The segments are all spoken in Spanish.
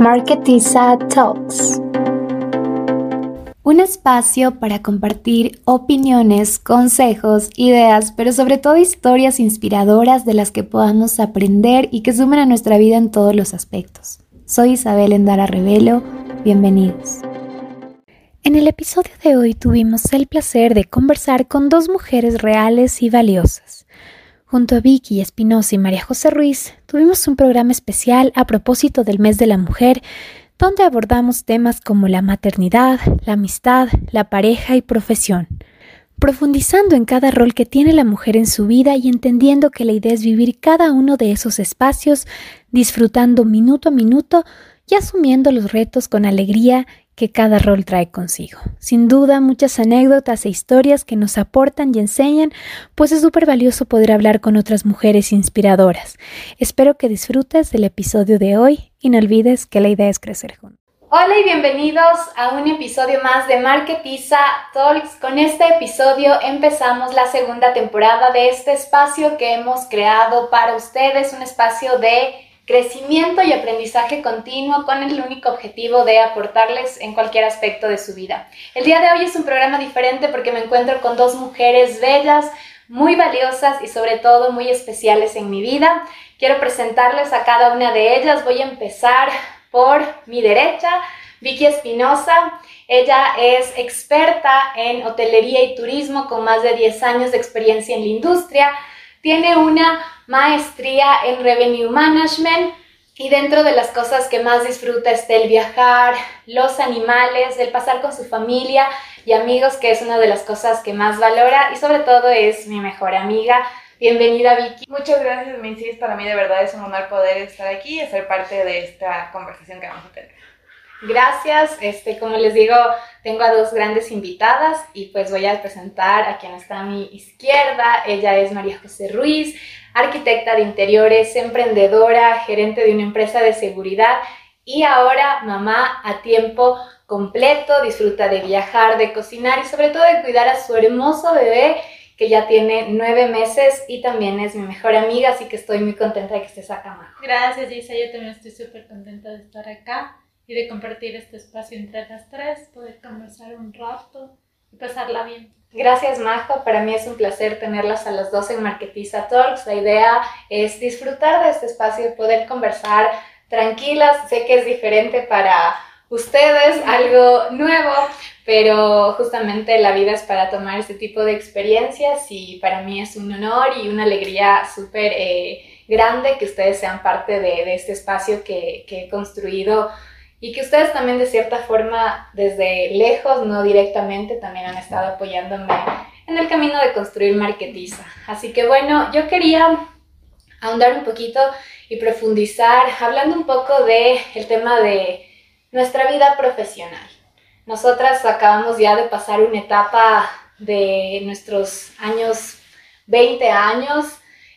Marketiza Talks. Un espacio para compartir opiniones, consejos, ideas, pero sobre todo historias inspiradoras de las que podamos aprender y que sumen a nuestra vida en todos los aspectos. Soy Isabel Endara Revelo, bienvenidos. En el episodio de hoy tuvimos el placer de conversar con dos mujeres reales y valiosas. Junto a Vicky Espinosa y María José Ruiz, tuvimos un programa especial a propósito del mes de la mujer, donde abordamos temas como la maternidad, la amistad, la pareja y profesión, profundizando en cada rol que tiene la mujer en su vida y entendiendo que la idea es vivir cada uno de esos espacios, disfrutando minuto a minuto y asumiendo los retos con alegría que cada rol trae consigo. Sin duda, muchas anécdotas e historias que nos aportan y enseñan, pues es súper valioso poder hablar con otras mujeres inspiradoras. Espero que disfrutes del episodio de hoy y no olvides que la idea es crecer juntos. Hola y bienvenidos a un episodio más de Marketiza Talks. Con este episodio empezamos la segunda temporada de este espacio que hemos creado para ustedes, un espacio de crecimiento y aprendizaje continuo con el único objetivo de aportarles en cualquier aspecto de su vida. El día de hoy es un programa diferente porque me encuentro con dos mujeres bellas, muy valiosas y sobre todo muy especiales en mi vida. Quiero presentarles a cada una de ellas. Voy a empezar por mi derecha, Vicky Espinosa. Ella es experta en hotelería y turismo con más de 10 años de experiencia en la industria. Tiene una maestría en Revenue Management y dentro de las cosas que más disfruta está el viajar, los animales, el pasar con su familia y amigos, que es una de las cosas que más valora y sobre todo es mi mejor amiga. Bienvenida Vicky. Muchas gracias, Mincis. Para mí de verdad es un honor poder estar aquí y ser parte de esta conversación que vamos a tener. Gracias. Este, como les digo, tengo a dos grandes invitadas y pues voy a presentar a quien está a mi izquierda. Ella es María José Ruiz arquitecta de interiores, emprendedora, gerente de una empresa de seguridad y ahora mamá a tiempo completo, disfruta de viajar, de cocinar y sobre todo de cuidar a su hermoso bebé que ya tiene nueve meses y también es mi mejor amiga, así que estoy muy contenta de que estés acá, Majo. Gracias, Isa, yo también estoy súper contenta de estar acá y de compartir este espacio entre las tres, poder conversar un rato y pasarla bien. Gracias, Majo. Para mí es un placer tenerlas a las dos en Marketiza Talks. La idea es disfrutar de este espacio, poder conversar tranquilas. Sé que es diferente para ustedes, algo nuevo, pero justamente la vida es para tomar este tipo de experiencias y para mí es un honor y una alegría súper eh, grande que ustedes sean parte de, este espacio que, que he construido y que ustedes también de cierta forma desde lejos, no directamente, también han estado apoyándome en el camino de construir Marketiza. Así que bueno, yo quería ahondar un poquito y profundizar hablando un poco de el tema de nuestra vida profesional. Nosotras acabamos ya de pasar una etapa de nuestros años 20 años,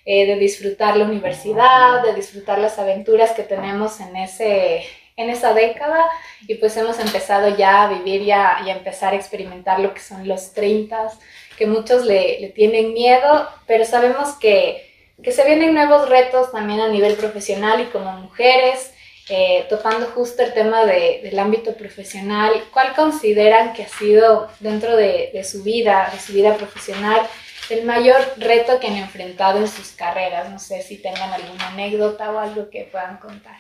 eh, de disfrutar la universidad, de disfrutar las aventuras que tenemos en ese, en esa década y pues hemos empezado ya a vivir y a, empezar a experimentar lo que son los 30, que muchos le, tienen miedo, pero sabemos que, que, se vienen nuevos retos también a nivel profesional y como mujeres, eh, topando justo el tema de, del ámbito profesional, ¿cuál consideran que ha sido dentro de, de su vida, de su vida profesional, el mayor reto que han enfrentado en sus carreras? No sé si tengan alguna anécdota o algo que puedan contar.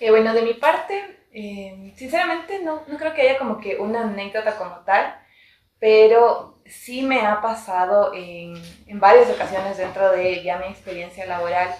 Eh, bueno, de mi parte, eh, sinceramente no, no creo que haya como que una anécdota como tal, pero sí me ha pasado en, en varias ocasiones dentro de ya mi experiencia laboral,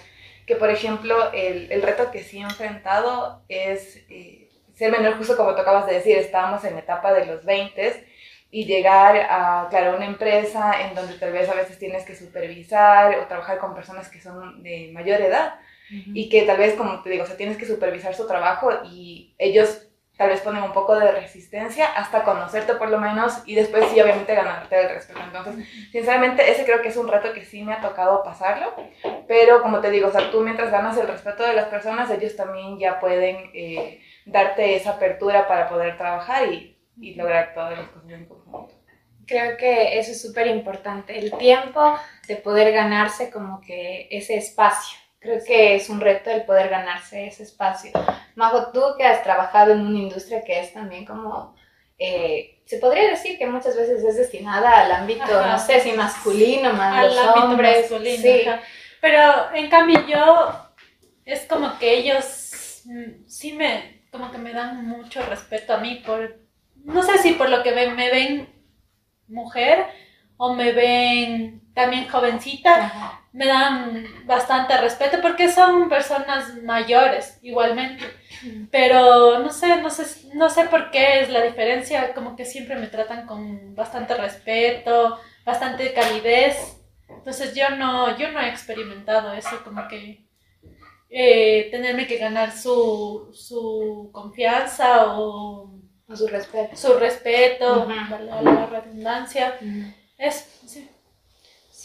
que por ejemplo el, el reto que sí he enfrentado es eh, ser menor, justo como tú acabas de decir, estábamos en la etapa de los 20 y llegar a, claro, una empresa en donde tal vez a veces tienes que supervisar o trabajar con personas que son de mayor edad y que tal vez, como te digo, o sea, tienes que supervisar su trabajo y ellos tal vez ponen un poco de resistencia hasta conocerte por lo menos y después sí, obviamente, ganarte el respeto. Entonces, sinceramente, ese creo que es un reto que sí me ha tocado pasarlo, pero como te digo, o sea, tú mientras ganas el respeto de las personas, ellos también ya pueden eh, darte esa apertura para poder trabajar y, y lograr todas las cosas en conjunto. Creo que eso es súper importante, el tiempo de poder ganarse como que ese espacio Creo que es un reto el poder ganarse ese espacio. Majo, tú que has trabajado en una industria que es también como, eh, se podría decir que muchas veces es destinada al ámbito, no sé si masculino, más al los ámbito hombres. masculino, sí. ajá. Pero en cambio yo, es como que ellos mm, sí me, como que me dan mucho respeto a mí por, no sé si por lo que me, me ven mujer o me ven también jovencita, Ajá. me dan bastante respeto porque son personas mayores igualmente. Pero no sé, no sé, no sé por qué es la diferencia, como que siempre me tratan con bastante respeto, bastante calidez. Entonces yo no, yo no he experimentado eso, como que eh, tenerme que ganar su, su confianza o su respeto. su respeto, valga la redundancia. Es, sí.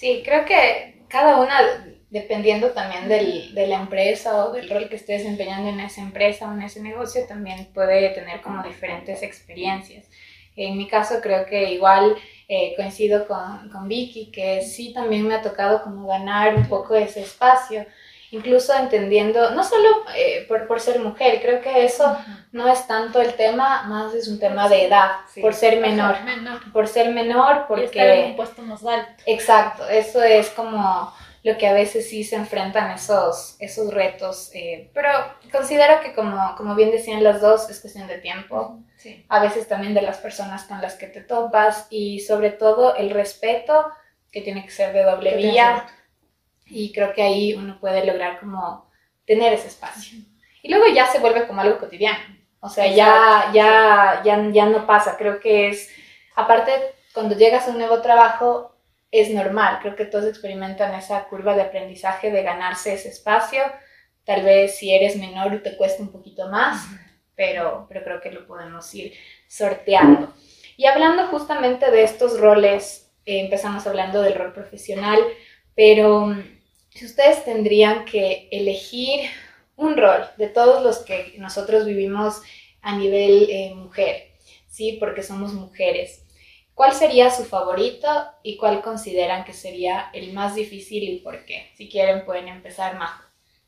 Sí, creo que cada una, dependiendo también del, de la empresa o del rol que esté desempeñando en esa empresa o en ese negocio, también puede tener como diferentes experiencias. En mi caso creo que igual eh, coincido con, con Vicky, que sí también me ha tocado como ganar un poco ese espacio, incluso entendiendo, no solo eh, por, por ser mujer, creo que eso no es tanto el tema, más es un tema de edad, Sí. por ser menor. Ajá, menor. Por ser menor, Y estar en un porque... puesto más alto. Exacto, eso es como lo que a veces sí se enfrentan esos, esos retos, eh, pero considero que como, como bien decían las dos, es cuestión de tiempo, Sí. a veces también de las personas con las que te topas y sobre todo el respeto que tiene que ser de doble vía y creo que ahí uno puede lograr como tener ese espacio. Y luego ya se vuelve como algo cotidiano, o sea, ya, ya, ya, ya no pasa, creo que es, aparte, cuando llegas a un nuevo trabajo, es normal, creo que todos experimentan esa curva de aprendizaje de ganarse ese espacio, tal vez si eres menor te cuesta un poquito más, pero, pero creo que lo podemos ir sorteando. Y hablando justamente de estos roles, eh, empezamos hablando del rol profesional, pero mm, si ustedes tendrían que elegir un rol de todos los que nosotros vivimos a nivel eh, mujer, ¿sí? Porque somos mujeres. ¿Cuál sería su favorito y cuál consideran que sería el más difícil y por qué? Si quieren pueden empezar, Majo.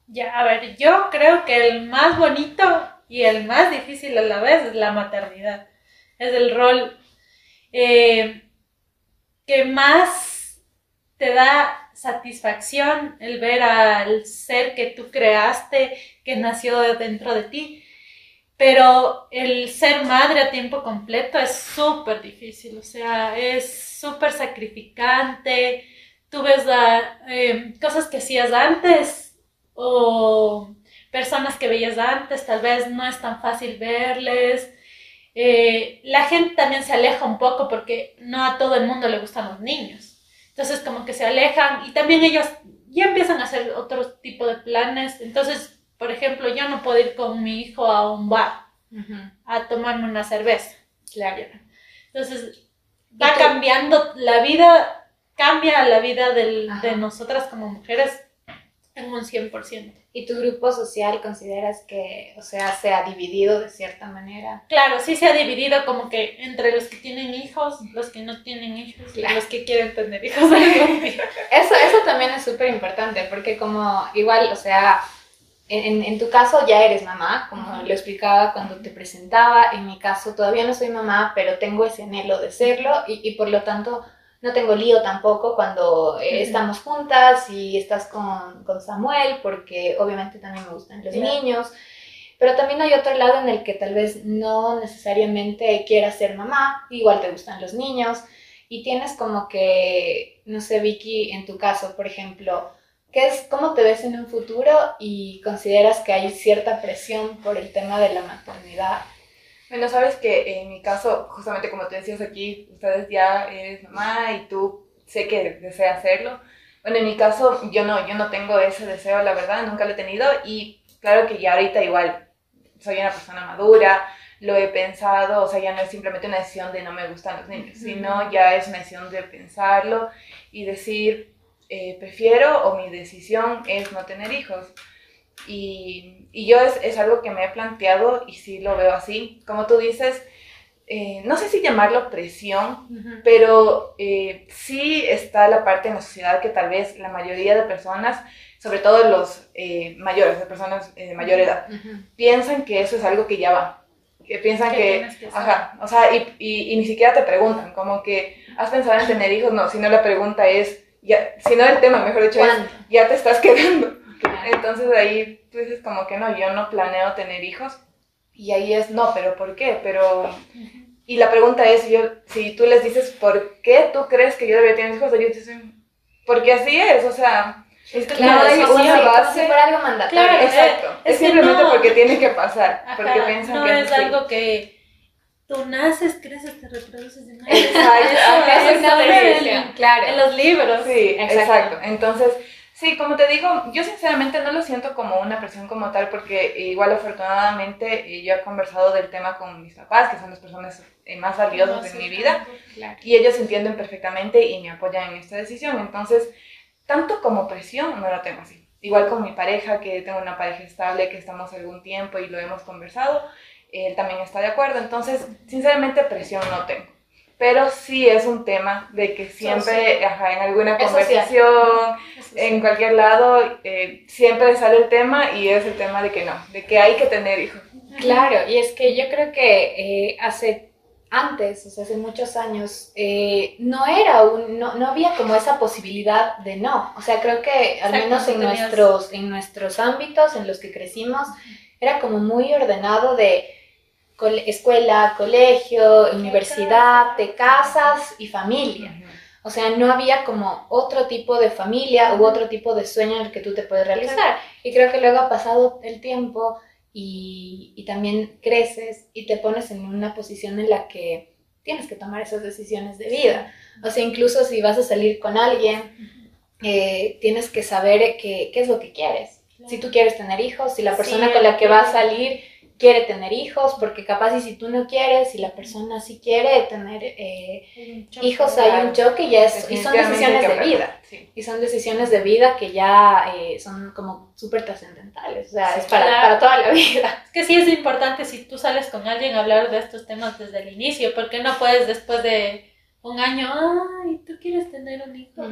Ya, a ver, yo creo que el más bonito y el más difícil a la vez es la maternidad. Es el rol eh, que más te da satisfacción el ver al ser que tú creaste, que nació de dentro de ti. Pero el ser madre a tiempo completo es súper difícil, o sea, es súper sacrificante. Tú ves la, eh, cosas que hacías antes o personas que veías antes, tal vez no es tan fácil verles. Eh, la gente también se aleja un poco porque no a todo el mundo le gustan los niños. Entonces como que se alejan y también ellos ya empiezan a hacer otro tipo de planes. Entonces, por ejemplo, yo no puedo ir con mi hijo a un bar a tomarme una cerveza. Claro. Entonces, ¿Y va cambiando la vida, cambia la vida del- de nosotras como mujeres en un 100%. ¿Y tu grupo social consideras que, o sea, se ha dividido de cierta manera? Claro, sí se ha dividido como que entre los que tienen hijos, los que no tienen hijos Claro. y los que quieren tener hijos. Eso, eso también es súper importante, porque como igual, o sea, en, en- tu caso ya eres mamá, como Ujú. lo explicaba cuando te presentaba, en mi caso todavía no soy mamá, pero tengo ese anhelo de serlo y, y por lo tanto no tengo lío tampoco cuando eh, estamos juntas y estás con, con Samuel, porque obviamente también me gustan los niños. Pero también hay otro lado en el que tal vez no necesariamente quieras ser mamá, igual te gustan los niños y tienes como que, no sé, Vicky, en tu caso, por ejemplo, ¿qué es, ¿cómo te ves en un futuro y consideras que hay cierta presión por el tema de la maternidad? Bueno, sabes que en mi caso, justamente como te decías aquí, ustedes ya eres mamá y tú sé que deseas hacerlo. Bueno, en mi caso, yo no, yo no tengo ese deseo, la verdad, nunca lo he tenido y claro que ya ahorita igual soy una persona madura, lo he pensado, o sea, ya no es simplemente una decisión de no me gustan los niños, sino ya es una decisión de pensarlo y decir, eh, prefiero o mi decisión es no tener hijos. Y, y yo es, es algo que me he planteado y sí lo veo así. Como tú dices, eh, no sé si llamarlo presión, pero eh, sí está la parte en la sociedad que tal vez la mayoría de personas sobre todo los eh, mayores, las personas de mayor edad, piensan que eso es algo que ya va. Que piensan que, ajá, o sea, y, y, ni siquiera te preguntan, como que has pensado en tener hijos, no, sino la pregunta es, ya, si no el tema, mejor dicho, es, ya te estás quedando. Entonces ahí tú dices como que no, yo no planeo tener hijos. Y ahí es, no, pero ¿por qué? Pero... Y la pregunta es, yo, si tú les dices, ¿por qué tú crees que yo debería tener hijos? Ellos dicen, porque así es, o sea, es que claro, no hay una base. por algo mandatorio. Claro, exacto. Es, simplemente porque tiene que pasar. porque piensan no que es algo que tú naces, creces, te reproduces no Exacto. es una decisión, claro. En los libros. Sí, exacto. Entonces, Sí, como te digo, yo sinceramente no lo siento como una presión como tal, porque igual afortunadamente eh, yo he conversado del tema con mis papás, que son las personas eh, más valiosas de mi vida, y ellos entienden perfectamente y me apoyan en esta decisión. Entonces, tanto como presión no la tengo así. Igual con mi pareja, que tengo una pareja estable, que estamos algún tiempo y lo hemos conversado, él también está de acuerdo. Entonces, sinceramente, presión no tengo pero sí es un tema de que siempre, ajá, en alguna conversación, en cualquier lado, eh, siempre sale el tema y es el tema de que no, de que hay que tener hijos. Claro, y es que yo creo que eh, hace antes, o sea, hace muchos años, eh, no era un, no, no, había como esa posibilidad de no. O sea, creo que al menos en nuestros, en nuestros ámbitos en los que crecimos, era como muy ordenado de escuela, colegio, universidad, te casas y familia. O sea, no había como otro tipo de familia u otro tipo de sueño en el que tú te puedes realizar. Y creo que luego ha pasado el tiempo y, y, también creces y te pones en una posición en la que tienes que tomar esas decisiones de vida. O sea, incluso si vas a salir con alguien, eh, tienes que saber qué, qué es lo que quieres. Si tú quieres tener hijos, si la persona con la que vas a salir quiere tener hijos, porque capaz y si tú no quieres, si la persona sí quiere tener eh, hijos, hay un choque y, es, y son decisiones de vida. Y son decisiones de vida que ya eh, son como súper trascendentales, o sea, es para, para, toda la vida. Es que sí es importante si tú sales con alguien a hablar de estos temas desde el inicio, porque no puedes después de un año, ay, tú quieres tener un hijo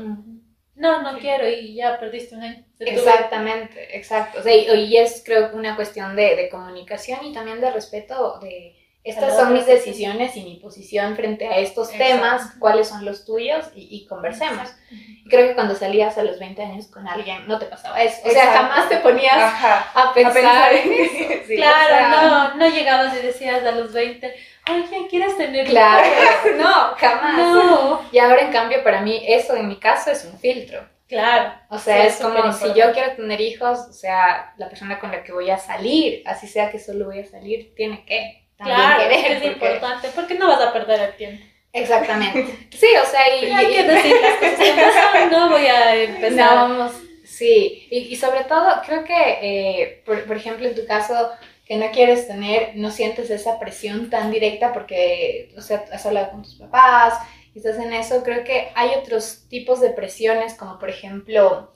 no, no quiero y ya perdiste un año. Exactamente, exacto. O sea, y, es creo una cuestión de, de, comunicación y también de respeto de estas son mis decisiones y mi posición frente a estos temas, cuáles son los tuyos y, conversemos. Y creo que cuando salías a los 20 años con alguien no te pasaba eso. O sea, jamás te ponías a pensar, en eso. claro, no, no llegabas y decías a los 20, oye, ¿quieres tener Claro, no, jamás. No. Y ahora en cambio para mí eso en mi caso es un filtro. Claro. O sea, es como si yo quiero tener hijos, o sea, la persona con la que voy a salir, así sea que solo voy a salir, tiene que también claro, querer. es importante, porque no vas a perder el tiempo. Exactamente. Sí, o sea, y... Hay que decir las cosas no voy a empezar. No, vamos, sí, y, y sobre todo creo que, eh, por, por ejemplo, en tu caso, que no quieres tener, no sientes esa presión tan directa porque, o sea, has hablado con tus papás y estás en eso, creo que hay otros tipos de presiones, como por ejemplo,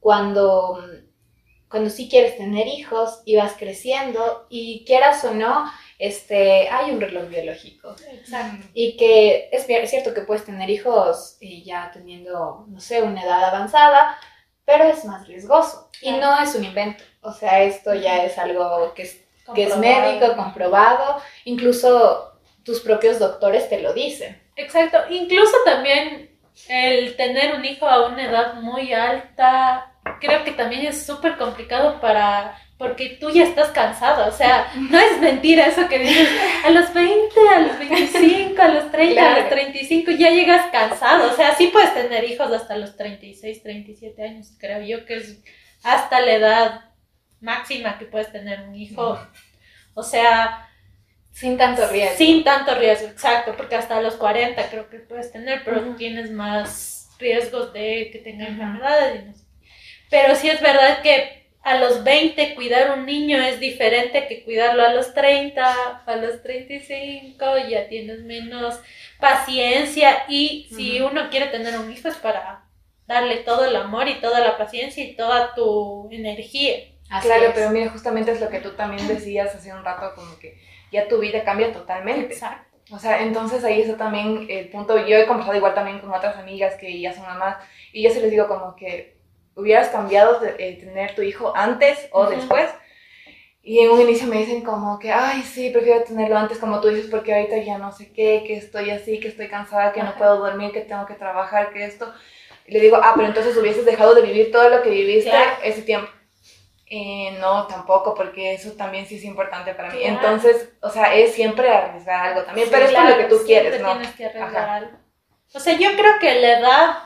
cuando, cuando sí quieres tener hijos y vas creciendo y quieras o no, este, hay un reloj biológico. Exacto. Y que es, es cierto que puedes tener hijos y ya teniendo, no sé, una edad avanzada, pero es más riesgoso. Y no es un invento. O sea, esto ya es algo que es que es médico, comprobado, incluso tus propios doctores te lo dicen. Exacto, incluso también el tener un hijo a una edad muy alta, creo que también es súper complicado para porque tú ya estás cansado, o sea, no es mentira eso que dices, a los 20, a los 25, a los 30, a los 35, ya llegas cansado, o sea, sí puedes tener hijos hasta los 36, 37 años, creo yo que es hasta la edad máxima que puedes tener un hijo. O sea, sin tanto riesgo. Sin tanto riesgo, exacto, porque hasta los 40 creo que puedes tener, pero tienes más riesgos de que tenga enfermedades. Pero sí es verdad que a los 20 cuidar un niño es diferente que cuidarlo a los 30, a los 35 ya tienes menos paciencia y si uno quiere tener un hijo es para darle todo el amor y toda la paciencia y toda tu energía claro, pero mira, justamente es lo que tú también decías hace un rato, como que ya tu vida cambia totalmente. Exacto. O sea, entonces ahí está también el punto, yo he conversado igual también con otras amigas que ya son mamás, y yo se les digo como que hubieras cambiado de eh, tener tu hijo antes o Ujú. después. Y en un inicio me dicen como que, ay, sí, prefiero tenerlo antes, como tú dices, porque ahorita ya no sé qué, que estoy así, que estoy cansada, que no Ajá. puedo dormir, que tengo que trabajar, que esto. Y le digo, ah, pero entonces hubieses dejado de vivir todo lo que viviste Claro. ese tiempo. Eh, no, tampoco, porque eso también sí es importante para mí. Claro. Entonces, o sea, es siempre arriesgar algo también, Sí, pero es lo que tú quieres, ¿no? Tienes que arreglar Ajá. algo. O sea, yo creo que la edad,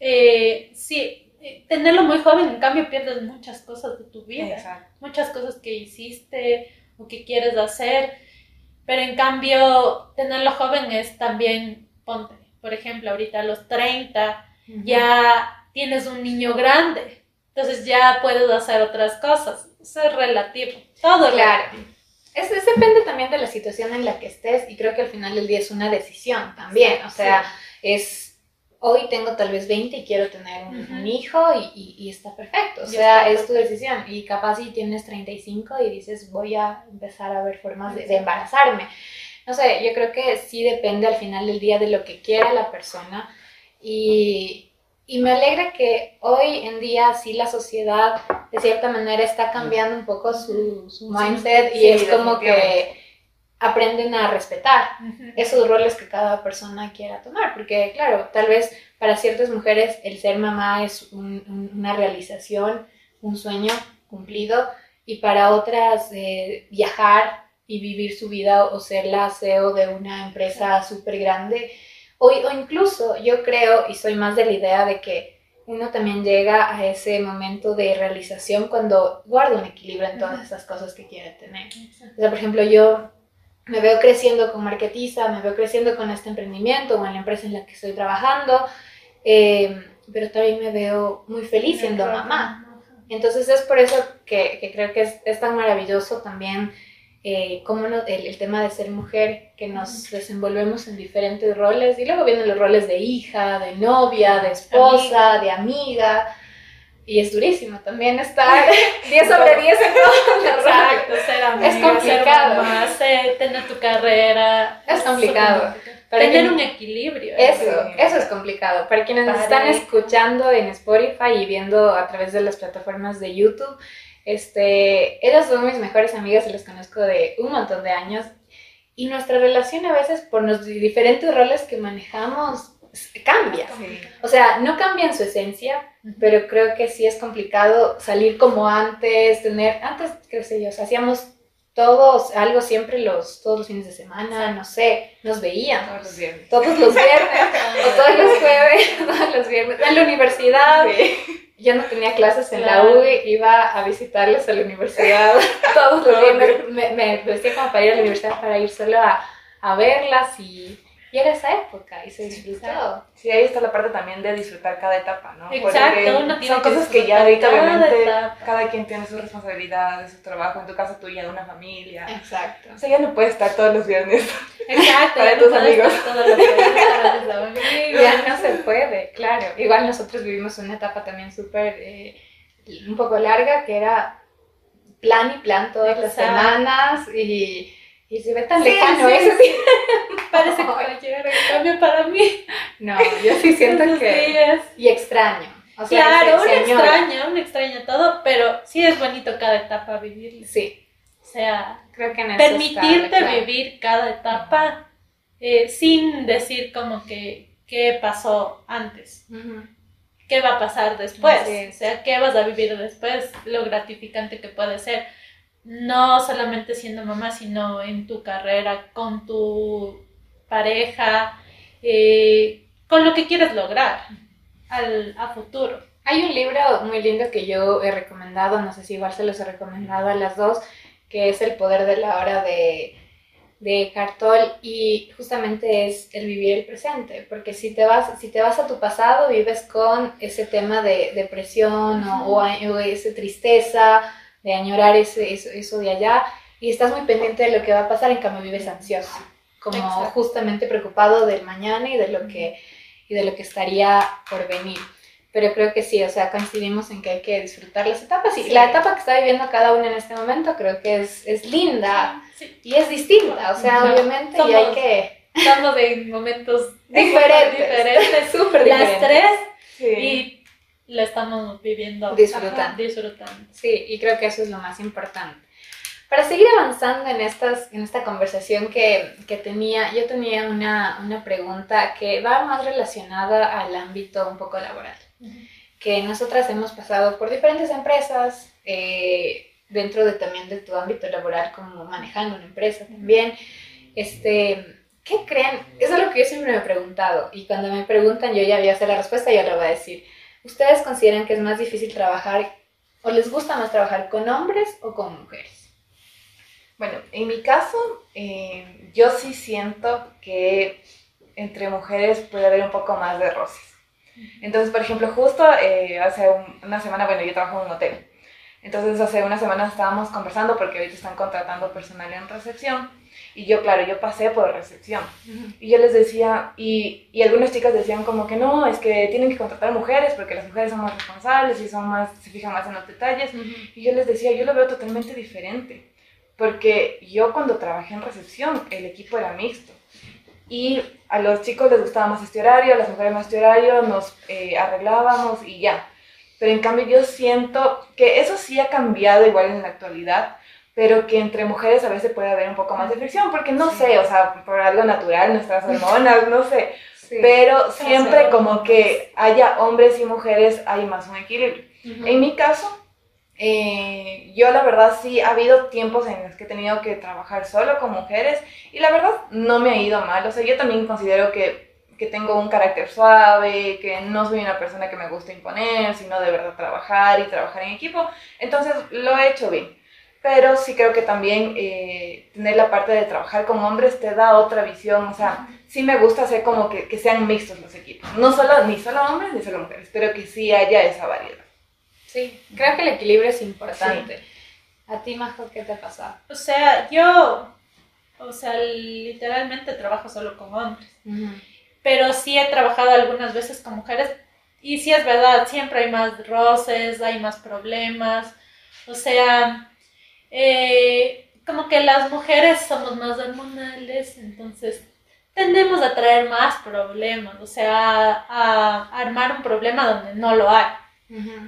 eh, sí, eh, tenerlo muy joven, en cambio pierdes muchas cosas de tu vida, Exacto. muchas cosas que hiciste o que quieres hacer, pero en cambio tenerlo joven es también, ponte, por ejemplo, ahorita a los 30 ya tienes un niño grande, entonces ya puedes hacer otras cosas, eso es relativo, todo Claro. relativo. Es, es depende también de la situación en la que estés y creo que al final del día es una decisión también. O sea, es hoy tengo tal vez 20 y quiero tener un, Ujú. un hijo y, y- y está perfecto. O sea, es tu decisión. Y capaz si tienes 35 y dices voy a empezar a ver formas de, de embarazarme. No sé, yo creo que sí depende al final del día de lo que quiera la persona. Y, y me alegra que hoy en día sí la sociedad de cierta manera está cambiando un poco su, su mindset y Sí, es como que aprenden a respetar Ujú. esos roles que cada persona quiera tomar, porque claro, tal vez para ciertas mujeres el ser mamá es un- un- una realización, un sueño cumplido, y para otras eh, viajar y vivir su vida o ser la CEO de una empresa súper grande, o, o incluso yo creo, y soy más de la idea de que uno también llega a ese momento de realización cuando guarda un equilibrio en todas esas cosas que quiere tener. O sea, por ejemplo, yo me veo creciendo con Marketiza, me veo creciendo con este emprendimiento o en la empresa en la que estoy trabajando, eh, pero también me veo muy feliz siendo mamá. Entonces es por eso que, que creo que es, es tan maravilloso también eh, cómo no- el, el tema de ser mujer, que nos desenvolvemos en diferentes roles y luego vienen los roles de hija, de novia, de esposa, de amiga. Y es durísimo también estar 10 sobre 10 en todos los roles. Exacto, ser amiga, Es complicado. ser mamá, ser- tener tu carrera. Es complicado. Para tener quien- un equilibrio. Eso, Sí. eso es complicado. Para quienes nos están escuchando en Spotify y viendo a través de las plataformas de YouTube, este, ellas son mis mejores amigas y las conozco de un montón de años. Y nuestra relación a veces por los diferentes roles que manejamos cambia. Sí. O sea, no cambia en su esencia, pero creo que sí es complicado salir como antes, tener, antes, qué sé yo, o sea, hacíamos todos algo siempre los, todos los fines de semana, no sé, nos veíamos Todos los viernes. todos los viernes o todos los jueves, todos los viernes. En la universidad, yo no tenía clases en la. U, iba a visitarles a la universidad todos los viernes. Me, me vestía como para ir a la universidad para ir solo a, a verlas y, y era esa época y se disfrutó. Sí, ahí está la parte también de disfrutar cada etapa, ¿no? Exacto, uno tiene son que cosas que ya ahorita cada obviamente etapa. cada quien tiene sus responsabilidades, su trabajo, en tu caso tuya, de una familia. Exacto. O sea, ya no puedes estar todos los viernes. Exacto, Para ya no tus puedes amigos. estar todos los. Ya no se puede, claro. Igual nosotros vivimos una etapa también súper, eh, un poco larga, que era plan y plan todas las Exacto. semanas y, y se ve tan Sí, lejano sí, eso. Parece que en cambio para mí. No, yo sí siento que... días. Y extraño. O sea, Claro, añora. extraña, uno extraña todo, pero sí es bonito cada etapa vivirla. Sí, O sea, creo que en eso está la permitirte vivir cada etapa eh, sin decir como que qué pasó antes, qué va a pasar después, o sea, qué vas a vivir después, lo gratificante que puede ser. No solamente siendo mamá, sino en tu carrera, con tu pareja, eh, con lo que quieres lograr al, a futuro. Hay un libro muy lindo que yo he recomendado, no sé si igual se los he recomendado a las dos, que es El poder de la hora de, de Cartol y justamente es el vivir el presente, porque si te vas, si te vas a tu pasado vives con ese tema de depresión o, o, esa tristeza, de añorar ese, eso, eso de allá y estás muy pendiente de lo que va a pasar, en cambio vives ansioso, como Exacto. justamente preocupado del mañana y de lo que, y de lo que estaría por venir. Pero creo que sí, o sea, coincidimos en que hay que disfrutar las etapas. Y Sí. la etapa que está viviendo cada uno en este momento creo que es, es linda Sí, y es distinta, o sea, obviamente, y hay que... estamos en momentos Diferentes, diferentes. súper Las diferentes. tres Sí. y la estamos viviendo. Disfrutando. Ajá, disfrutando. Sí, y creo que eso es lo más importante. Para seguir avanzando en, estas, en esta conversación que, que tenía, yo tenía una, una, pregunta que va más relacionada al ámbito un poco laboral. Que nosotras hemos pasado por diferentes empresas, eh, dentro de también de tu ámbito laboral, como manejando una empresa también. Este, ¿Qué creen? Eso es lo que yo siempre me he preguntado. Y cuando me preguntan, yo ya voy a hacer la respuesta, yo lo voy a decir. ¿Ustedes consideran que es más difícil trabajar o les gusta más trabajar con hombres o con mujeres? Bueno, en mi caso, eh, yo sí siento que entre mujeres puede haber un poco más de roces. Entonces, por ejemplo, justo eh, hace una semana, bueno, yo trabajo en un hotel. Entonces, hace una semana estábamos conversando porque ahorita están contratando personal en recepción. Y yo, claro, yo pasé por recepción. Y yo les decía, y, y, algunas chicas decían como que no, es que tienen que contratar mujeres porque las mujeres son más responsables y son más, se fijan más en los detalles. Y yo les decía, yo lo veo totalmente diferente porque yo cuando trabajé en recepción, el equipo era mixto. Y a los chicos les gustaba más este horario, a las mujeres más este horario, nos eh, arreglábamos y ya. Pero en cambio yo siento que eso sí ha cambiado igual en la actualidad, pero que entre mujeres a veces puede haber un poco más de fricción, porque no sé, o sea, por algo natural, nuestras hormonas, no sé. Pero siempre como que haya hombres y mujeres, hay más un equilibrio. En mi caso, eh, yo la verdad sí ha habido tiempos en los que he tenido que trabajar solo con mujeres y la verdad no me ha ido mal. O sea, yo también considero que, que tengo un carácter suave, que no soy una persona que me gusta imponer, sino de verdad trabajar y trabajar en equipo. Entonces lo he hecho bien. Pero sí creo que también eh, tener la parte de trabajar con hombres te da otra visión. O sea, sí me gusta hacer como que, que sean mixtos los equipos. No solo, ni solo hombres ni solo mujeres, pero que sí haya esa variedad. Sí, creo que el equilibrio es importante. ¿A ti, Majo, qué te ha pasado? O sea, yo, o sea, literalmente trabajo solo con hombres. Pero sí he trabajado algunas veces con mujeres y sí es verdad, siempre hay más roces, hay más problemas. O sea, eh, como que las mujeres somos más hormonales, entonces tendemos a traer más problemas, o sea, a armar un problema donde no lo hay.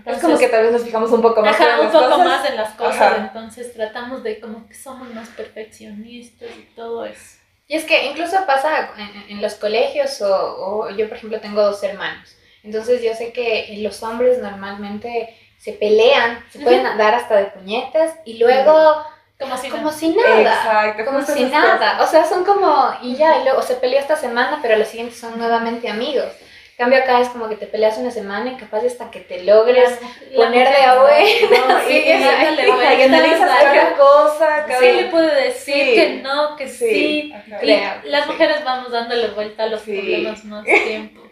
Es como que tal vez nos fijamos un poco más en las un poco más en las cosas, entonces tratamos de como que somos más perfeccionistas y todo eso. Y es que incluso pasa en, los colegios o, yo por ejemplo tengo dos hermanos, entonces yo sé que los hombres normalmente se pelean, se pueden dar hasta de puñetas y luego... Como si, como si nada. Exacto. Como si nada. O sea, son como, y ya, y luego se peleó esta semana, pero los siguientes son nuevamente amigos cambio acá es como que te peleas una semana y capaz hasta que te logres poner de agua. No, sí, y, cada cosa. Cada... Sí, le puede decir que no, que sí. y las mujeres vamos dándole vuelta a los problemas más tiempo.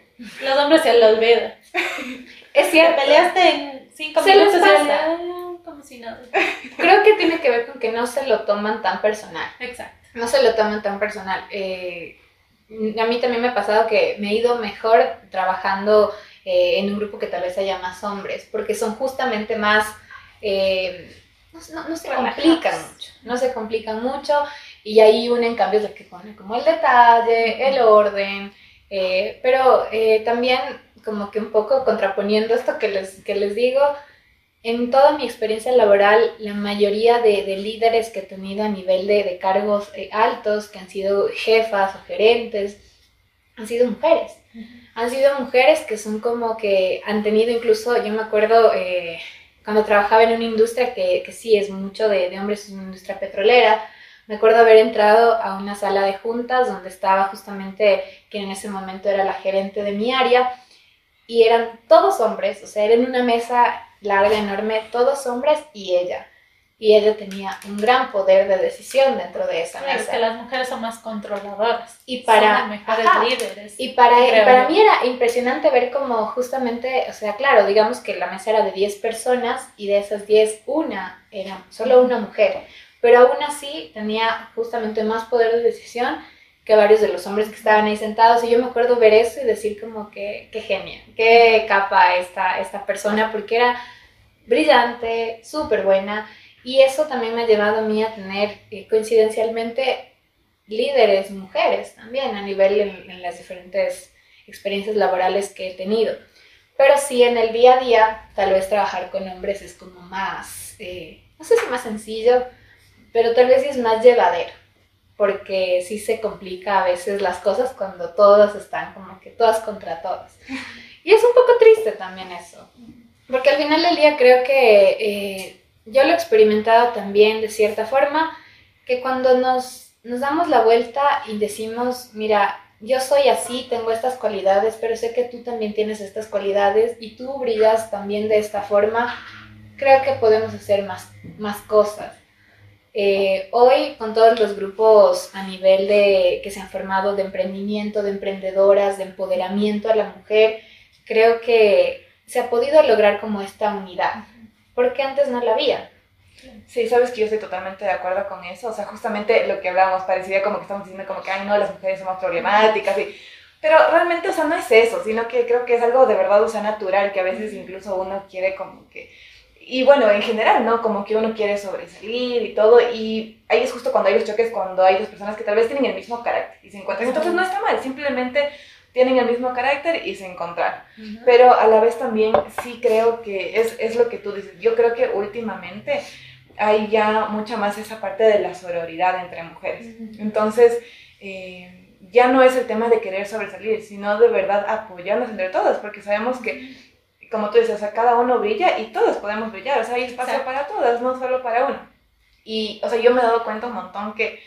Los hombres se lo olvidan. Es cierto. Peleaste en cinco minutos y como si nada. Creo que tiene que ver con que no se lo toman tan personal. Exacto. No se lo toman tan personal. Eh, a mí también me ha pasado que me he ido mejor trabajando eh, en un grupo que tal vez haya más hombres, porque son justamente más, eh, no, se complican mucho, no se complican mucho y ahí unen cambios de que pone como el detalle, el orden, eh, pero también como que un poco contraponiendo esto que les, que les digo, en toda mi experiencia laboral, la mayoría de, líderes que he tenido a nivel de, cargos eh, altos, que han sido jefas o gerentes, han sido mujeres. Han sido mujeres que son como que han tenido incluso, yo me acuerdo eh, cuando trabajaba en una industria que, que sí es mucho de, de, hombres, es una industria petrolera, me acuerdo haber entrado a una sala de juntas donde estaba justamente quien en ese momento era la gerente de mi área y eran todos hombres, o sea, era en una mesa larga, enorme, todos hombres y ella. Y ella tenía un gran poder de decisión dentro de esa mesa. Es que las mujeres son más controladoras. Y para son mejores líderes. Y para, para mí era impresionante ver como justamente, o sea, claro, digamos que la mesa era de 10 personas y de esas 10 una era solo una mujer, pero aún así tenía justamente más poder de decisión que varios de los hombres que estaban ahí sentados. Y yo me acuerdo ver eso y decir como que, qué genia, qué capa esta, esta persona, porque era brillante, súper buena. Y eso también me ha llevado a mí a tener eh, coincidencialmente líderes mujeres también a nivel en, las diferentes experiencias laborales que he tenido. Pero sí, en el día a día, tal vez trabajar con hombres es como más, eh, no sé si más sencillo, pero tal vez es más llevadero, porque sí se complica a veces las cosas cuando todos están como que todas contra todas. Y es un poco triste también eso, porque al final del día creo que eh, yo lo he experimentado también de cierta forma, que cuando nos, nos damos la vuelta y decimos, mira, yo soy así, tengo estas cualidades, pero sé que tú también tienes estas cualidades y tú brillas también de esta forma, creo que podemos hacer más, más cosas. Eh, hoy, con todos los grupos a nivel de que se han formado de emprendimiento, de emprendedoras, de empoderamiento a la mujer, creo que se ha podido lograr como esta unidad, porque antes no la había. Sí, sabes que yo estoy totalmente de acuerdo con eso. O sea, justamente lo que hablábamos parecía como que estamos diciendo como que, ay, no, las mujeres somos problemáticas y... Pero realmente, o sea, no es eso, sino que creo que es algo de verdad, o sea, natural, que a veces incluso uno quiere como que... Y bueno, en general, ¿no? Como que uno quiere sobresalir y todo. Y ahí es justo cuando hay los choques, cuando hay dos personas que tal vez tienen el mismo carácter y se encuentran. Entonces no está mal, simplemente tienen el mismo carácter y se encontraron. Pero a la vez también sí creo que es, es lo que tú dices. Yo creo que últimamente hay ya mucha más esa parte de la sororidad entre mujeres. Entonces, eh, ya no es el tema de querer sobresalir, sino de verdad apoyarnos entre todas, porque sabemos que, como tú dices, o sea, cada uno brilla y todos podemos brillar, o sea, hay espacio para todas, no solo para uno. Y, o sea, yo me he dado cuenta un montón que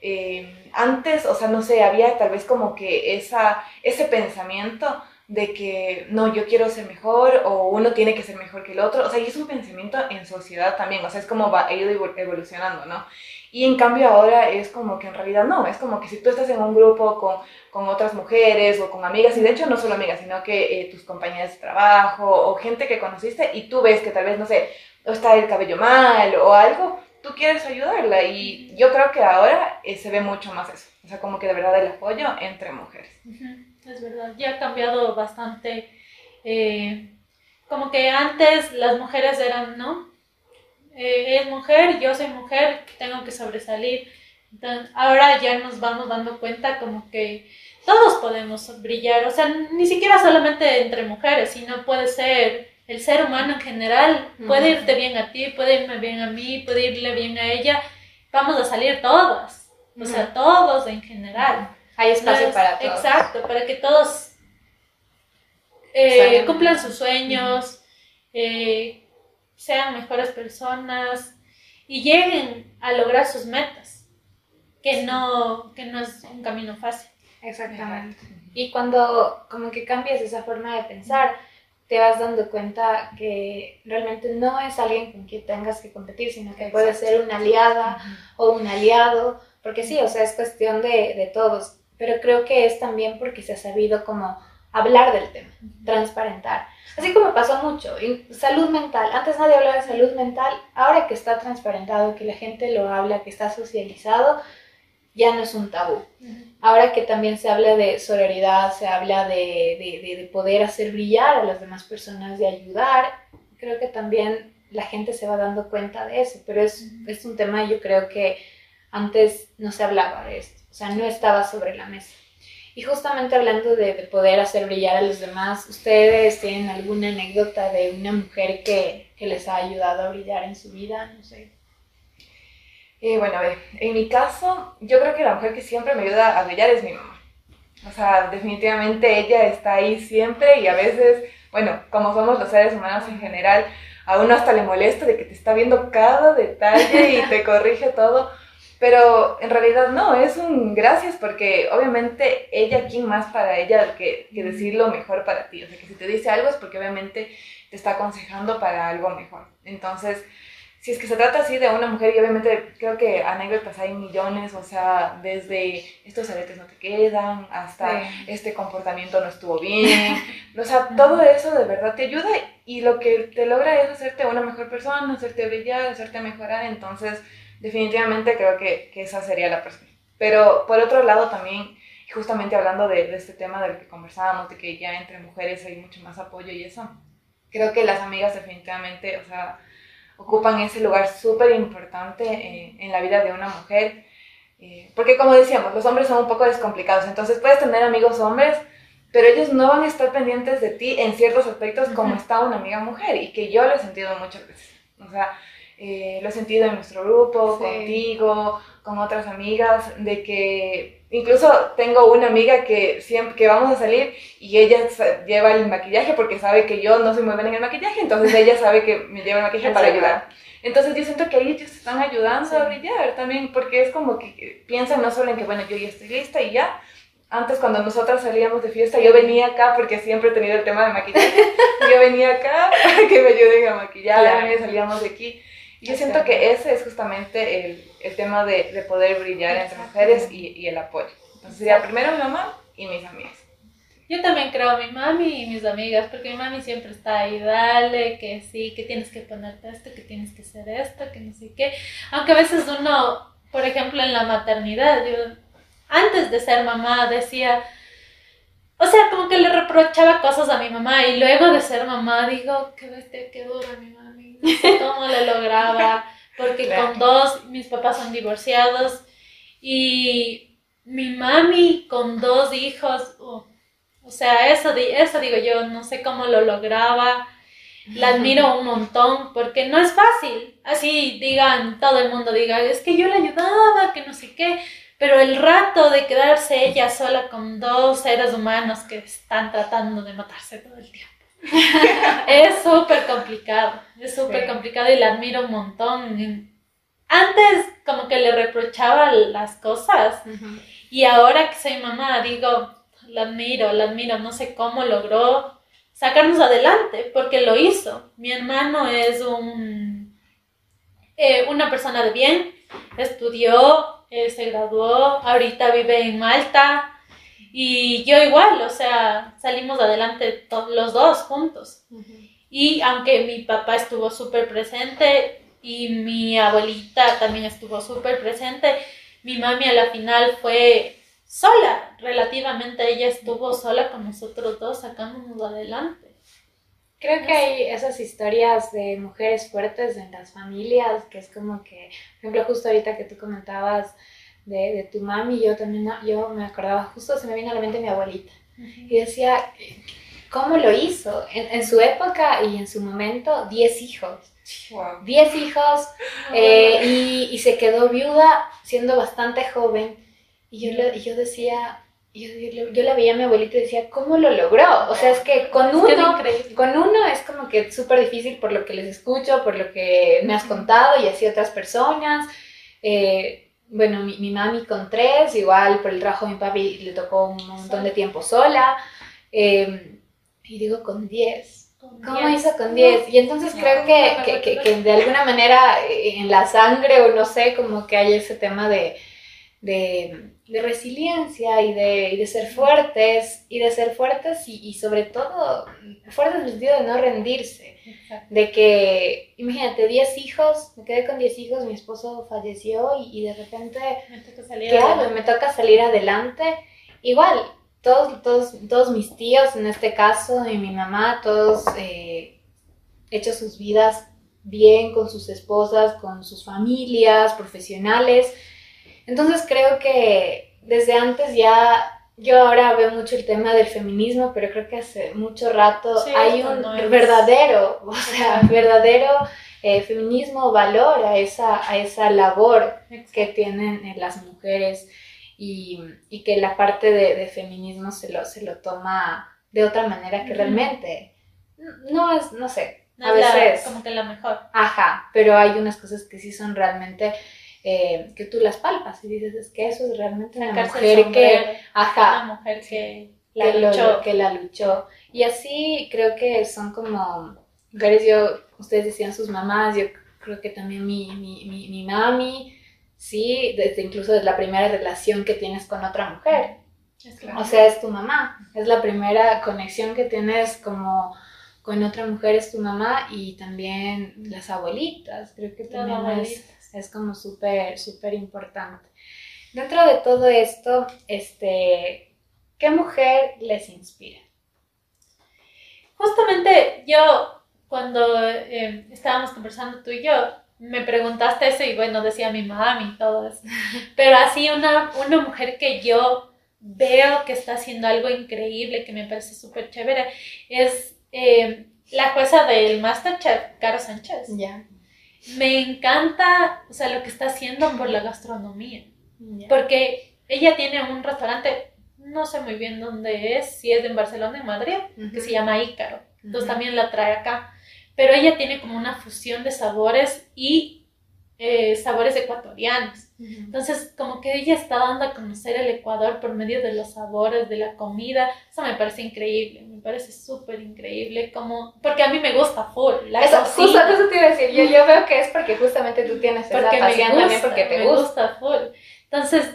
eh, antes, o sea, no sé, había tal vez como que esa, ese pensamiento de que no, yo quiero ser mejor o uno tiene que ser mejor que el otro. O sea, y es un pensamiento en sociedad también, o sea, es como va, ha ido evolucionando, ¿no? Y en cambio ahora es como que en realidad no, es como que si tú estás en un grupo con, con otras mujeres o con amigas, y de hecho no solo amigas, sino que eh, tus compañeras de trabajo o gente que conociste y tú ves que tal vez, no sé, está el cabello mal o algo, tú quieres ayudarla y yo creo que ahora eh, se ve mucho más eso, o sea, como que de verdad el apoyo entre mujeres es verdad, ya ha cambiado bastante. Eh, como que antes las mujeres eran, ¿no? Eh, es mujer, yo soy mujer, tengo que sobresalir. Entonces, ahora ya nos vamos dando cuenta como que todos podemos brillar, o sea, ni siquiera solamente entre mujeres, sino puede ser el ser humano en general, puede irte bien a ti, puede irme bien a mí, puede irle bien a ella, vamos a salir todas, o sea, todos en general. Hay espacio para todos. Exacto, para que todos eh, cumplan sus sueños, eh, sean mejores personas y lleguen a lograr sus metas, que no, que no es un camino fácil. Exactamente. Y cuando como que cambias esa forma de pensar, te vas dando cuenta que realmente no es alguien con quien tengas que competir, sino que puede ser una aliada o un aliado, porque sí, o sea, es cuestión de, de todos pero creo que es también porque se ha sabido como hablar del tema, transparentar. Así como pasó mucho, en salud mental, antes nadie hablaba de salud mental, ahora que está transparentado, que la gente lo habla, que está socializado, ya no es un tabú. Ahora que también se habla de sororidad, se habla de, de, de, poder hacer brillar a las demás personas, de ayudar, creo que también la gente se va dando cuenta de eso, pero es, es un tema yo creo que antes no se hablaba de esto o sea, no estaba sobre la mesa. Y justamente hablando de, poder hacer brillar a los demás, ¿ustedes tienen alguna anécdota de una mujer que, que les ha ayudado a brillar en su vida? No sé. Eh, bueno, a ver, en mi caso, yo creo que la mujer que siempre me ayuda a brillar es mi mamá. O sea, definitivamente ella está ahí siempre y a veces, bueno, como somos los seres humanos en general, a uno hasta le molesta de que te está viendo cada detalle y te corrige todo pero en realidad no, es un gracias porque obviamente ella, ¿quién más para ella que, que decir lo mejor para ti? O sea, que si te dice algo es porque obviamente te está aconsejando para algo mejor. Entonces, si es que se trata así de una mujer, y obviamente creo que anécdotas hay millones, o sea, desde estos aretes no te quedan, hasta este comportamiento no estuvo bien, o sea, todo eso de verdad te ayuda y lo que te logra es hacerte una mejor persona, hacerte brillar, hacerte mejorar, entonces definitivamente creo que, que, esa sería la persona. Pero por otro lado también, justamente hablando de, de, este tema del que conversábamos, de que ya entre mujeres hay mucho más apoyo y eso, creo que las amigas definitivamente, o sea, ocupan ese lugar súper importante en, en, la vida de una mujer. Eh, porque como decíamos, los hombres son un poco descomplicados, entonces puedes tener amigos hombres, pero ellos no van a estar pendientes de ti en ciertos aspectos como está una amiga mujer y que yo lo he sentido muchas veces. O sea, eh, lo he sentido en nuestro grupo, contigo, con otras amigas, de que incluso tengo una amiga que siempre que vamos a salir y ella lleva el maquillaje porque sabe que yo no soy muy buena en el maquillaje, entonces ella sabe que me lleva el maquillaje para ayudar. Entonces yo siento que ahí ellos están ayudando a brillar también, porque es como que piensan no solo en que, bueno, yo ya estoy lista y ya, antes cuando nosotras salíamos de fiesta, yo venía acá porque siempre he tenido el tema de maquillaje. yo venía acá para que me ayuden a maquillar, salíamos de aquí. Yo siento que ese es justamente el, el tema de, de, poder brillar entre mujeres y, y, el apoyo. Entonces sería primero mi mamá y mis amigas. Yo también creo mi mami y mis amigas, porque mi mami siempre está ahí, dale, que sí, que tienes que ponerte esto, que tienes que hacer esto, que no sé qué. Aunque a veces uno, por ejemplo, en la maternidad, yo antes de ser mamá decía, o sea, como que le reprochaba cosas a mi mamá y luego de ser mamá digo, qué bestia, qué dura mi mami, no sé cómo le lograba, porque con dos, mis papás son divorciados y mi mami con dos hijos, oh, o sea, eso, eso digo yo, no sé cómo lo lograba. La admiro un montón porque no es fácil. Así digan, todo el mundo diga, es que yo le ayudaba, que no sé qué pero el rato de quedarse ella sola con dos seres humanos que están tratando de matarse todo el tiempo. Es súper complicado, es súper complicado y la admiro un montón. Antes como que le reprochaba las cosas y ahora que soy mamá digo, la admiro, la admiro, no sé cómo logró sacarnos adelante porque lo hizo. Mi hermano es un, eh, una persona de bien, estudió, eh, se graduó, ahorita vive en Malta y yo igual, o sea, salimos adelante los dos juntos. Y aunque mi papá estuvo súper presente y mi abuelita también estuvo súper presente, mi mami a la final fue sola, relativamente ella estuvo sola con nosotros dos sacándonos adelante. Creo que hay esas historias de mujeres fuertes en las familias, que es como que, por ejemplo, justo ahorita que tú comentabas de, de tu mami, yo también, yo me acordaba, justo se me vino a la mente mi abuelita, y decía, ¿cómo lo hizo? En, en, su época y en su momento, 10 hijos. 10 hijos eh, y, y, se quedó viuda siendo bastante joven. Y yo, le, yo decía, yo, yo, la veía a mi abuelita y decía, ¿cómo lo logró? O sea, es que con uno, con uno es como que súper difícil por lo que les escucho, por lo que me has contado y así otras personas. Eh, bueno, mi, mi, mami con tres, igual por el trabajo de mi papi le tocó un montón de tiempo sola. Eh, y digo, con diez. ¿Cómo hizo con diez? Y entonces creo que, que, que, de alguna manera eh, en la sangre o no sé, como que hay ese tema de, de de resiliencia y de, de, ser fuertes, y de ser fuertes y, y, sobre todo fuertes en el sentido de no rendirse. De que, imagínate, 10 hijos, me quedé con 10 hijos, mi esposo falleció y, y de repente, me toca salir ¿qué hago? Me toca salir adelante. Igual, todos, todos, todos mis tíos, en este caso, y mi mamá, todos eh, hecho sus vidas bien con sus esposas, con sus familias, profesionales entonces creo que desde antes ya, yo ahora veo mucho el tema del feminismo, pero creo que hace mucho rato hay un verdadero, o sea, verdadero eh, feminismo valor a esa, a esa labor que tienen las mujeres y, y que la parte de, de, feminismo se lo, se lo toma de otra manera que realmente no es, no sé, a veces... como que la mejor. Ajá, pero hay unas cosas que sí son realmente eh, que tú las palpas y dices, es que eso es realmente una mujer que, ajá, una mujer que la, luchó. que la luchó. Y así creo que son como mujeres, yo, ustedes decían sus mamás, yo creo que también mi, mi, mi, mi mami, sí, desde incluso desde la primera relación que tienes con otra mujer. O sea, es tu mamá, es la primera conexión que tienes como con otra mujer es tu mamá y también las abuelitas, creo que también es, es como súper, súper importante. Dentro de todo esto, este, ¿qué mujer les inspira? Justamente yo, cuando eh, estábamos conversando tú y yo, me preguntaste eso y bueno, decía mi mamá y todo eso. Pero así una, una mujer que yo veo que está haciendo algo increíble, que me parece súper chévere, es eh, la jueza del Masterchef, Caro Sánchez. Ya. Me encanta, o sea, lo que está haciendo por la gastronomía. Porque ella tiene un restaurante, no sé muy bien dónde es, si es en Barcelona, en Madrid, que se llama Ícaro. Entonces también la trae acá. Pero ella tiene como una fusión de sabores y eh, sabores ecuatorianos. Entonces, como que ella está dando a conocer el Ecuador por medio de los sabores, de la comida. Eso me parece increíble, me parece súper increíble. Como, porque a mí me gusta full. La eso, justo eso te iba a decir. Yo, yo veo que es porque justamente tú tienes esa porque pasión me gusta, también porque te me gusta. gusta full. Entonces,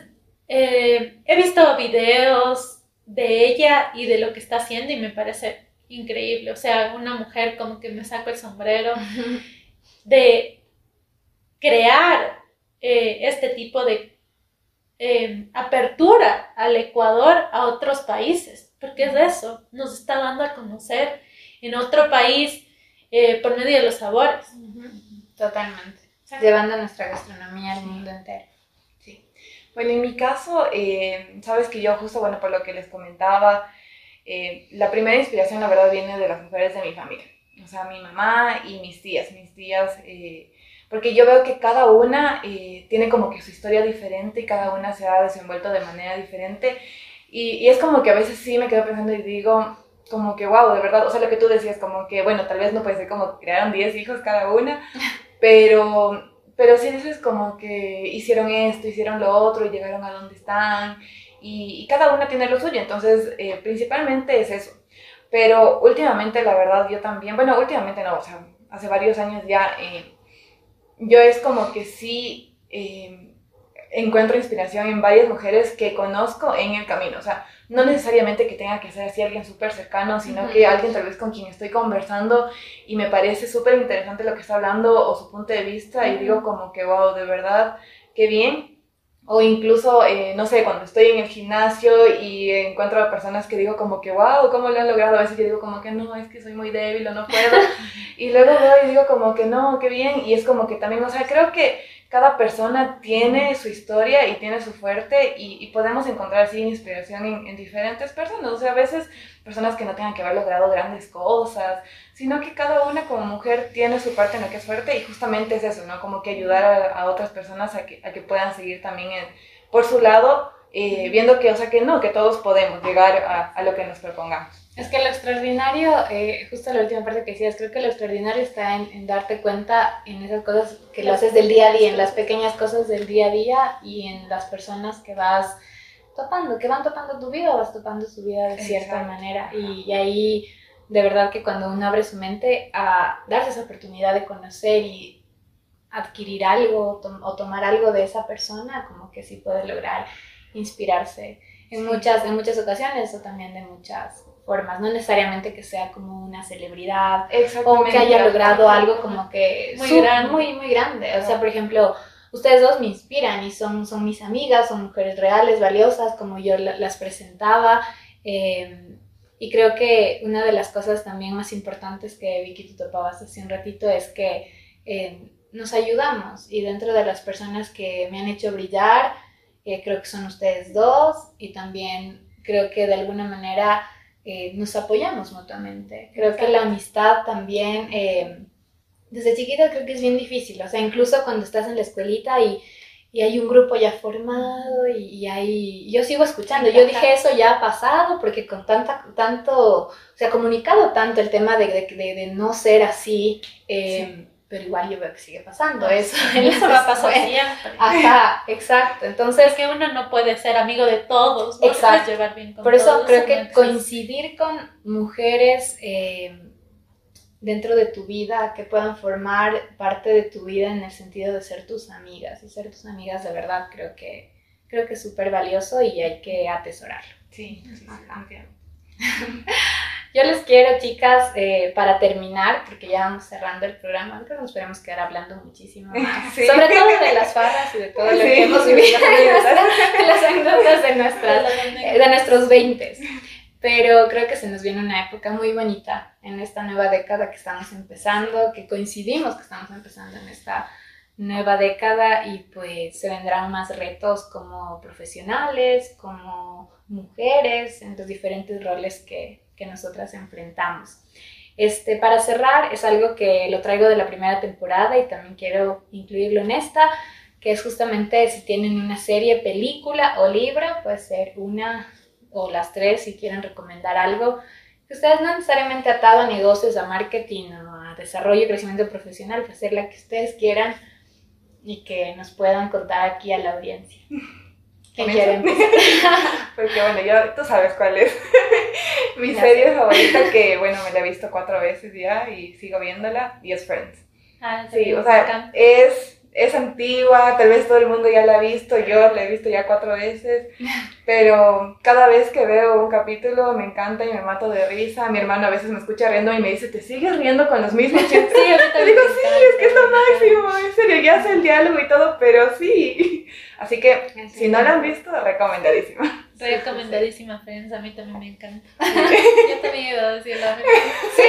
eh, he visto videos de ella y de lo que está haciendo y me parece increíble. O sea, una mujer como que me saco el sombrero de crear eh, este tipo de eh, apertura al Ecuador a otros países, porque es eso, nos está dando a conocer en otro país eh, por medio de los sabores. Totalmente. Llevando nuestra gastronomía al mundo entero. Sí. Bueno, en mi caso, eh, sabes que yo justo, bueno, por lo que les comentaba, eh, la primera inspiración, la verdad, viene de las mujeres de mi familia. O sea, mi mamá y mis tías. Mis tías, eh, porque yo veo que cada una eh, tiene como que su historia diferente y cada una se ha desenvuelto de manera diferente. Y, y es como que a veces sí me quedo pensando y digo, como que, wow, de verdad, o sea, lo que tú decías, como que, bueno, tal vez no puede ser como que crearon 10 hijos cada una, pero, pero sí dices como que hicieron esto, hicieron lo otro y llegaron a donde están y, y cada una tiene lo suyo, entonces eh, principalmente es eso. Pero últimamente, la verdad, yo también, bueno, últimamente no, o sea, hace varios años ya, eh, yo es como que sí eh, encuentro inspiración en varias mujeres que conozco en el camino, o sea, no necesariamente que tenga que ser así alguien súper cercano, sino que alguien tal vez con quien estoy conversando y me parece súper interesante lo que está hablando o su punto de vista y digo como que, wow, de verdad, qué bien. O incluso, eh, no sé, cuando estoy en el gimnasio y encuentro a personas que digo como que, wow, ¿cómo lo han logrado? A veces yo digo como que no, es que soy muy débil o no puedo. y luego veo y digo como que no, qué bien. Y es como que también, o sea, creo que cada persona tiene su historia y tiene su fuerte y, y podemos encontrar así inspiración en, en diferentes personas. O sea, a veces personas que no tengan que haber logrado grandes cosas, sino que cada una como mujer tiene su parte en lo que es fuerte y justamente es eso, ¿no? Como que ayudar a, a otras personas a que, a que puedan seguir también en- por su lado, eh, viendo que, o sea, que no, que todos podemos llegar a, a lo que nos propongamos. Es que lo extraordinario, eh, justo la última parte que decías, creo que lo extraordinario está en, en darte cuenta en esas cosas que lo haces del día a día, en las pequeñas cosas del día a día y en las personas que vas topando, que van topando tu vida o vas topando su vida de cierta Exacto. manera. Y, y ahí, de verdad que cuando uno abre su mente a darse esa oportunidad de conocer y adquirir algo o tomar algo de esa persona, como que sí puede lograr inspirarse en, muchas, en muchas ocasiones o también de muchas formas, no necesariamente que sea como una celebridad o que haya logrado algo como que Muy grande. muy, muy grande. O sea, por ejemplo, ustedes dos me inspiran y son, son mis amigas, son mujeres reales, valiosas, como yo la- las presentaba. eh, y creo que una de las cosas también más importantes que Vicky tú topabas hace un ratito es que eh, nos ayudamos y dentro de las personas que me han hecho brillar, eh, creo que son ustedes dos y también creo que de alguna manera eh, nos apoyamos mutuamente. Creo que la amistad también, eh, desde chiquita creo que es bien difícil, o sea, incluso cuando estás en la escuelita y, y hay un grupo ya formado y, y hay, yo sigo escuchando, yo dije eso ya ha pasado porque con tanta, tanto, o sea, comunicado tanto el tema de, de, de- de no ser así, eh, pero igual yo veo que sigue pasando eso. en Eso las va a pasar siempre. Ajá, exacto. Entonces, Es que uno no puede ser amigo de todos, no Exacto. llevar bien con Por eso todos, creo que coincidir con mujeres eh, dentro de tu vida que puedan formar parte de tu vida en el sentido de ser tus amigas y ser tus amigas de verdad creo que creo que es súper valioso y hay que atesorarlo. Sí, sí, sí, Ajá. Yo les quiero, chicas, eh, para terminar, porque ya vamos cerrando el programa, creo que nos podemos quedar hablando muchísimo más. Sí. Sobre todo de las farras y de todo lo Sí, que hemos vivido, las de las anécdotas de nuestras de nuestros 20. Pero creo que se nos viene una época muy bonita en esta nueva década que estamos empezando, que coincidimos que estamos empezando en esta nueva década y pues se vendrán más retos como profesionales, como mujeres, en los diferentes roles que, que nosotras enfrentamos. Este, para cerrar, es algo que lo traigo de la primera temporada y también quiero incluirlo en esta, que es justamente si tienen una serie, película o libro, puede ser una o las tres si quieren recomendar algo que ustedes no necesariamente atado a negocios, a marketing o a desarrollo y crecimiento profesional, puede ser la que ustedes quieran y que nos puedan contar aquí a la audiencia. ¿Qué quieren? Porque bueno, yo, tú sabes cuál es. Mi serie favorita que, bueno, me la he visto cuatro veces ya y sigo viéndola y es Friends. Ah, sí, o sea, es es antigua, tal vez todo el mundo ya la ha visto, yo la he visto ya cuatro veces, pero cada vez que veo un capítulo me encanta y me mato de risa. Mi hermano a veces me escucha riendo y me dice, ¿te sigues riendo con los mismos chistes? Sí, ahorita digo, sí, es que es lo máximo, en serio, ya hace el diálogo y todo, pero sí. Así que, si no la han visto, recomendadísima. Recomendadísima Friends, a mí también me encanta. Yo también iba a decir la Sí,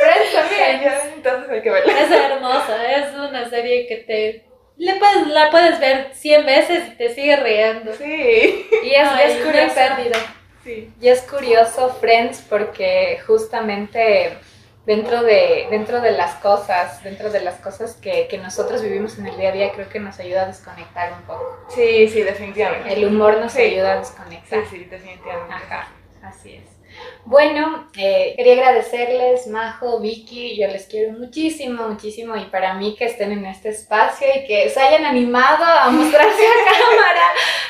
Friends también. entonces hay que verla. Es hermosa, es una serie que te le puedes, la puedes ver 100 veces y te sigue riendo. Sí. Y es, es curioso. Sí. Y es curioso, Friends, porque justamente dentro de, dentro de las cosas, dentro de las cosas que, que, nosotros vivimos en el día a día, creo que nos ayuda a desconectar un poco. Sí, sí, definitivamente. El humor nos ayuda a desconectar. Sí, sí, definitivamente. Ajá, así es. Bueno, eh, quería agradecerles, Majo, Vicky, yo les quiero muchísimo, muchísimo y para mí que estén en este espacio y que se hayan animado a mostrarse a cámara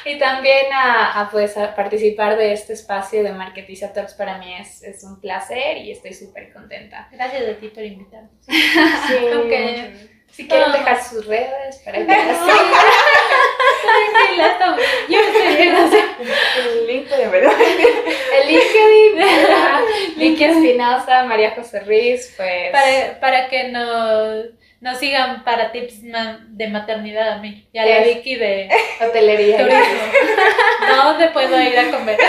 y también a, pues, a participar de este espacio de Marketiza Talks para mí es, es un placer y estoy súper contenta. Gracias a ti por invitarnos. Sí, si quieren dejar sus redes para que las Yo El LinkedIn, ¿verdad? El LinkedIn. Vicky Espinosa, María José Ruiz, pues. Para, para que nos, nos sigan para tips de maternidad a mí. Y a la Vicky de hotelería. Turismo. ¿Dónde puedo ir a comer?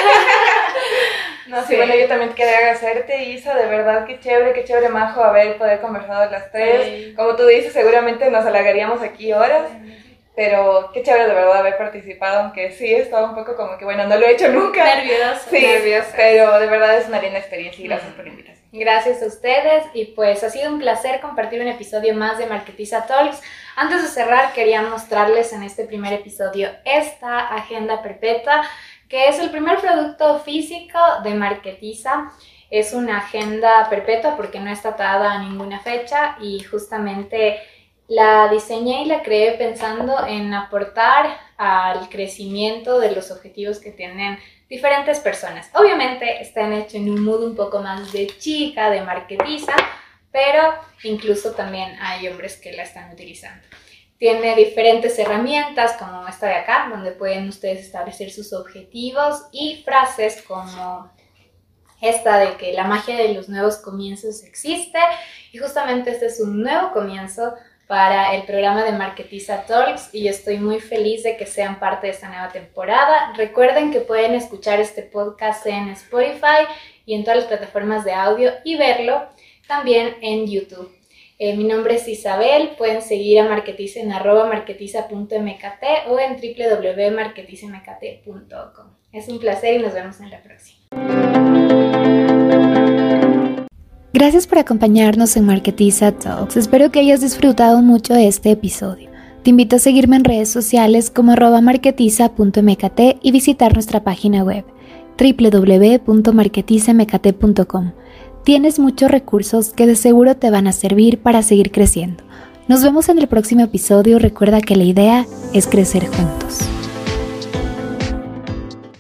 No, sí, bueno, yo también quería agradecerte, Isa, de verdad, qué chévere, qué chévere, Majo, haber poder conversado las tres. Como tú dices, seguramente nos alargaríamos aquí horas, pero qué chévere de verdad haber participado, aunque sí he estado un poco como que, bueno, no lo he hecho nunca. Nerviosa. Sí, nerviosa. pero de verdad es una linda experiencia y gracias por la invitación. Gracias a ustedes y pues ha sido un placer compartir un episodio más de Marketiza Talks. Antes de cerrar, quería mostrarles en este primer episodio esta agenda perpetua que es el primer producto físico de Marketiza. Es una agenda perpetua porque no está atada a ninguna fecha y justamente la diseñé y la creé pensando en aportar al crecimiento de los objetivos que tienen diferentes personas. Obviamente están hechos en un mood un poco más de chica, de marketiza, pero incluso también hay hombres que la están utilizando. Tiene diferentes herramientas como esta de acá, donde pueden ustedes establecer sus objetivos y frases como esta de que la magia de los nuevos comienzos existe y justamente este es un nuevo comienzo para el programa de Marketiza Talks y estoy muy feliz de que sean parte de esta nueva temporada. Recuerden que pueden escuchar este podcast en Spotify y en todas las plataformas de audio y verlo también en YouTube. Eh, mi nombre es Isabel, pueden seguir a Marketiza en arroba marketiza.mkt o en www.marketizamkt.com. Es un placer y nos vemos en la próxima. Gracias por acompañarnos en Marketiza Talks. Espero que hayas disfrutado mucho de este episodio. Te invito a seguirme en redes sociales como arroba marketiza.mkt y visitar nuestra página web www.marketizamkt.com tienes muchos recursos que de seguro te van a servir para seguir creciendo. Nos vemos en el próximo episodio. Recuerda que la idea es crecer juntos.